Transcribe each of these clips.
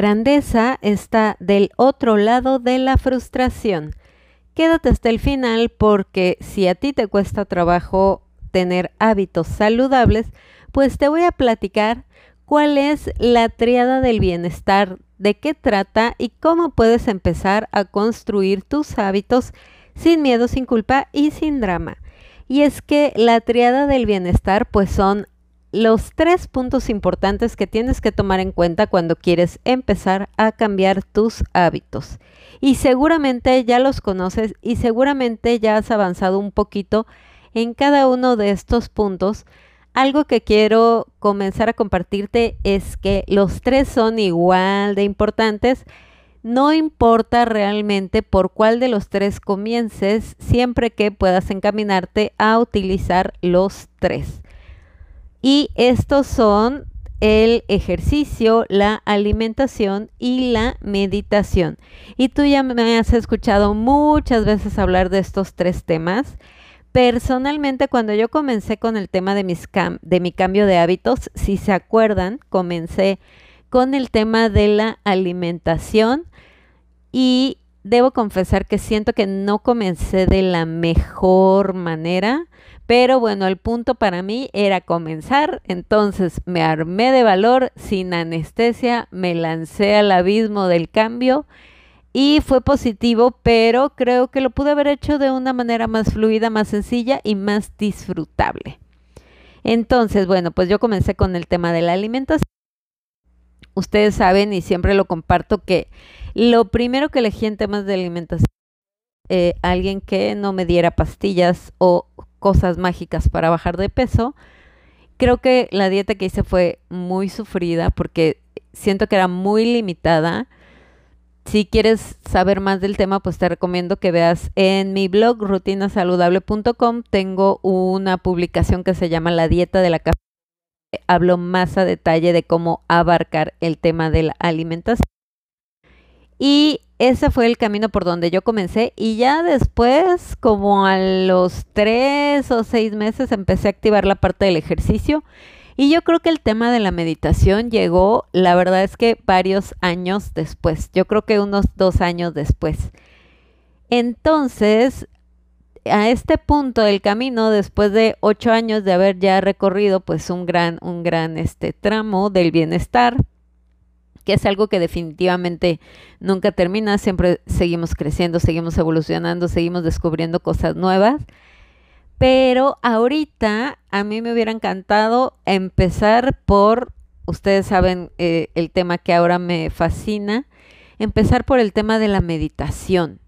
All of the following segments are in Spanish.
grandeza está del otro lado de la frustración. Quédate hasta el final porque si a ti te cuesta trabajo tener hábitos saludables, pues te voy a platicar cuál es la triada del bienestar, de qué trata y cómo puedes empezar a construir tus hábitos sin miedo, sin culpa y sin drama. Y es que la triada del bienestar pues son los tres puntos importantes que tienes que tomar en cuenta cuando quieres empezar a cambiar tus hábitos. Y seguramente ya los conoces y seguramente ya has avanzado un poquito en cada uno de estos puntos. Algo que quiero comenzar a compartirte es que los tres son igual de importantes. No importa realmente por cuál de los tres comiences, siempre que puedas encaminarte a utilizar los tres. Y estos son el ejercicio, la alimentación y la meditación. Y tú ya me has escuchado muchas veces hablar de estos tres temas. Personalmente, cuando yo comencé con el tema de, mi cambio de hábitos, si se acuerdan, comencé con el tema de la alimentación y debo confesar que siento que no comencé de la mejor manera pero bueno, el punto para mí era comenzar, entonces me armé de valor, sin anestesia, me lancé al abismo del cambio y fue positivo, pero creo que lo pude haber hecho de una manera más fluida, más sencilla y más disfrutable. Entonces, bueno, pues yo comencé con el tema de la alimentación. Ustedes saben y siempre lo comparto que lo primero que elegí en temas de alimentación, eh, alguien que no me diera pastillas o cosas mágicas para bajar de peso. Creo que la dieta que hice fue muy sufrida porque siento que era muy limitada. Si quieres saber más del tema, pues te recomiendo que veas en mi blog rutinasaludable.com. Tengo una publicación que se llama La dieta de la café. Hablo más a detalle de cómo abarcar el tema de la alimentación. Y ese fue el camino por donde yo comencé y ya después, como a los tres o seis meses, empecé a activar la parte del ejercicio. Y yo creo que el tema de la meditación llegó, la verdad es que varios años después, yo creo que unos dos años después. Entonces, a este punto del camino, después de ocho años de haber ya recorrido pues un gran, un gran este tramo del bienestar, es algo que definitivamente nunca termina, siempre seguimos creciendo, seguimos evolucionando, seguimos descubriendo cosas nuevas. Pero ahorita a mí me hubiera encantado empezar por, ustedes saben eh, el tema que ahora me fascina, empezar por el tema de la meditación.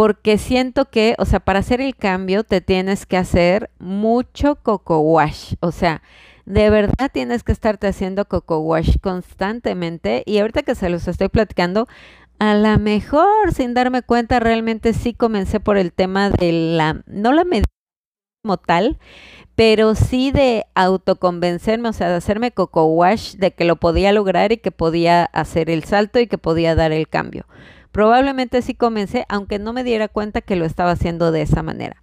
Porque siento que, o sea, para hacer el cambio te tienes que hacer mucho coco wash. O sea, de verdad tienes que estarte haciendo coco wash constantemente y ahorita que se los estoy platicando, a lo mejor sin darme cuenta realmente sí comencé por el tema de la, no la meditación como tal, pero sí de autoconvencerme, o sea, de hacerme coco wash de que lo podía lograr y que podía hacer el salto y que podía dar el cambio. Probablemente sí comencé, aunque no me diera cuenta que lo estaba haciendo de esa manera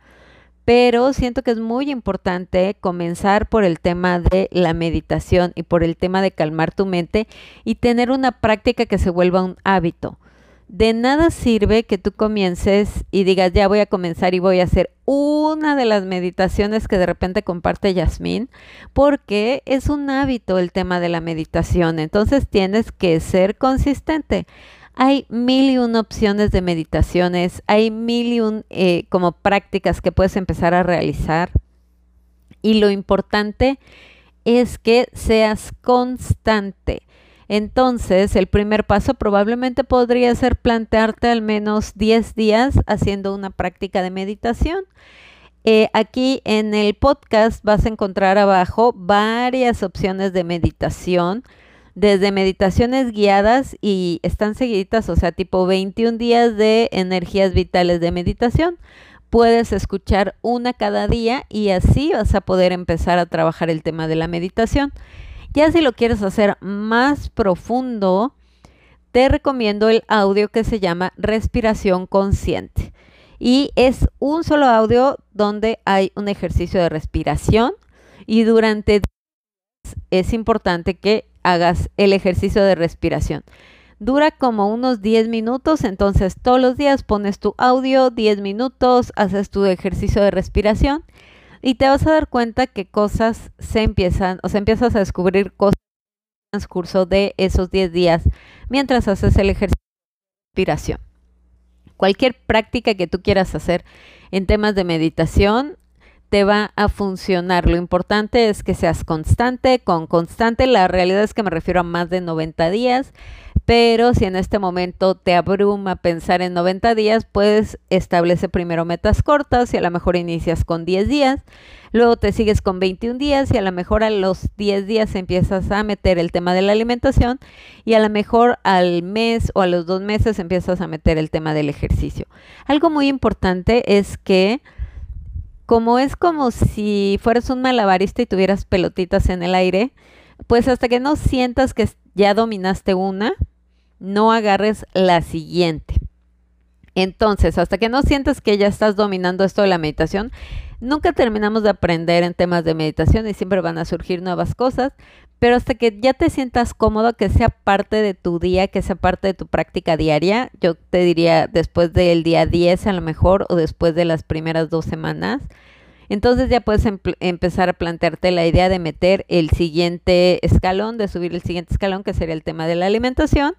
pero siento que es muy importante comenzar por el tema de la meditación y por el tema de calmar tu mente y tener una práctica que se vuelva un hábito. De nada sirve que tú comiences y digas, ya voy a comenzar y voy a hacer una de las meditaciones que de repente comparte Yasmín, porque es un hábito el tema de la meditación. Entonces tienes que ser consistente. Hay mil y opciones de meditaciones, hay mil y un eh, como prácticas que puedes empezar a realizar. Y lo importante es que seas constante. Entonces, el primer paso probablemente podría ser plantearte al menos 10 días haciendo una práctica de meditación. Eh, aquí en el podcast vas a encontrar abajo varias opciones de meditación desde meditaciones guiadas y están seguiditas, o sea, tipo 21 días de energías vitales de meditación. Puedes escuchar una cada día y así vas a poder empezar a trabajar el tema de la meditación. Ya si lo quieres hacer más profundo, te recomiendo el audio que se llama Respiración Consciente. Y es un solo audio donde hay un ejercicio de respiración y durante es importante que hagas el ejercicio de respiración. Dura como unos 10 minutos, entonces todos los días pones tu audio, 10 minutos, haces tu ejercicio de respiración y te vas a dar cuenta que cosas se empiezan, o sea, empiezas a descubrir cosas en el transcurso de esos 10 días mientras haces el ejercicio de respiración. Cualquier práctica que tú quieras hacer en temas de meditación te va a funcionar. Lo importante es que seas constante, con constante. La realidad es que me refiero a más de 90 días pero si en este momento te abruma pensar en 90 días, pues establece primero metas cortas y a lo mejor inicias con 10 días, luego te sigues con 21 días y a lo mejor a los 10 días empiezas a meter el tema de la alimentación y a lo mejor al mes o a los dos meses empiezas a meter el tema del ejercicio. Algo muy importante es que como es como si fueras un malabarista y tuvieras pelotitas en el aire, pues hasta que no sientas que ya dominaste una, no agarres la siguiente. Entonces, hasta que no sientas que ya estás dominando esto de la meditación, nunca terminamos de aprender en temas de meditación y siempre van a surgir nuevas cosas, pero hasta que ya te sientas cómodo, que sea parte de tu día, que sea parte de tu práctica diaria, yo te diría después del día 10 a lo mejor o después de las primeras dos semanas, entonces ya puedes empezar a plantearte la idea de meter el siguiente escalón, de subir el siguiente escalón, que sería el tema de la alimentación,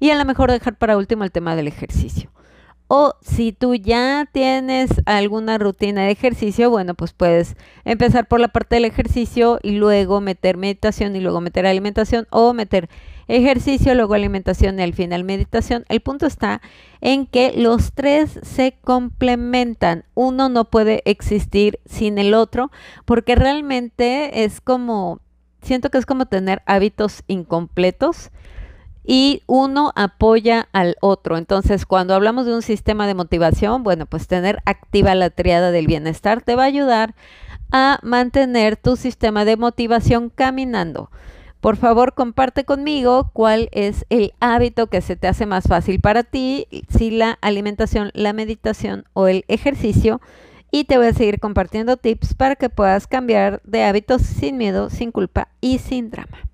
y a lo mejor dejar para último el tema del ejercicio. O si tú ya tienes alguna rutina de ejercicio, bueno, pues puedes empezar por la parte del ejercicio y luego meter meditación y luego meter alimentación o meter ejercicio, luego alimentación y al final meditación. El punto está en que los tres se complementan. Uno no puede existir sin el otro porque realmente es como, siento que es como tener hábitos incompletos y uno apoya al otro. Entonces, cuando hablamos de un sistema de motivación, bueno, pues tener activa la triada del bienestar te va a ayudar a mantener tu sistema de motivación caminando. Por favor, comparte conmigo cuál es el hábito que se te hace más fácil para ti, si la alimentación, la meditación o el ejercicio. Y te voy a seguir compartiendo tips para que puedas cambiar de hábitos sin miedo, sin culpa y sin drama.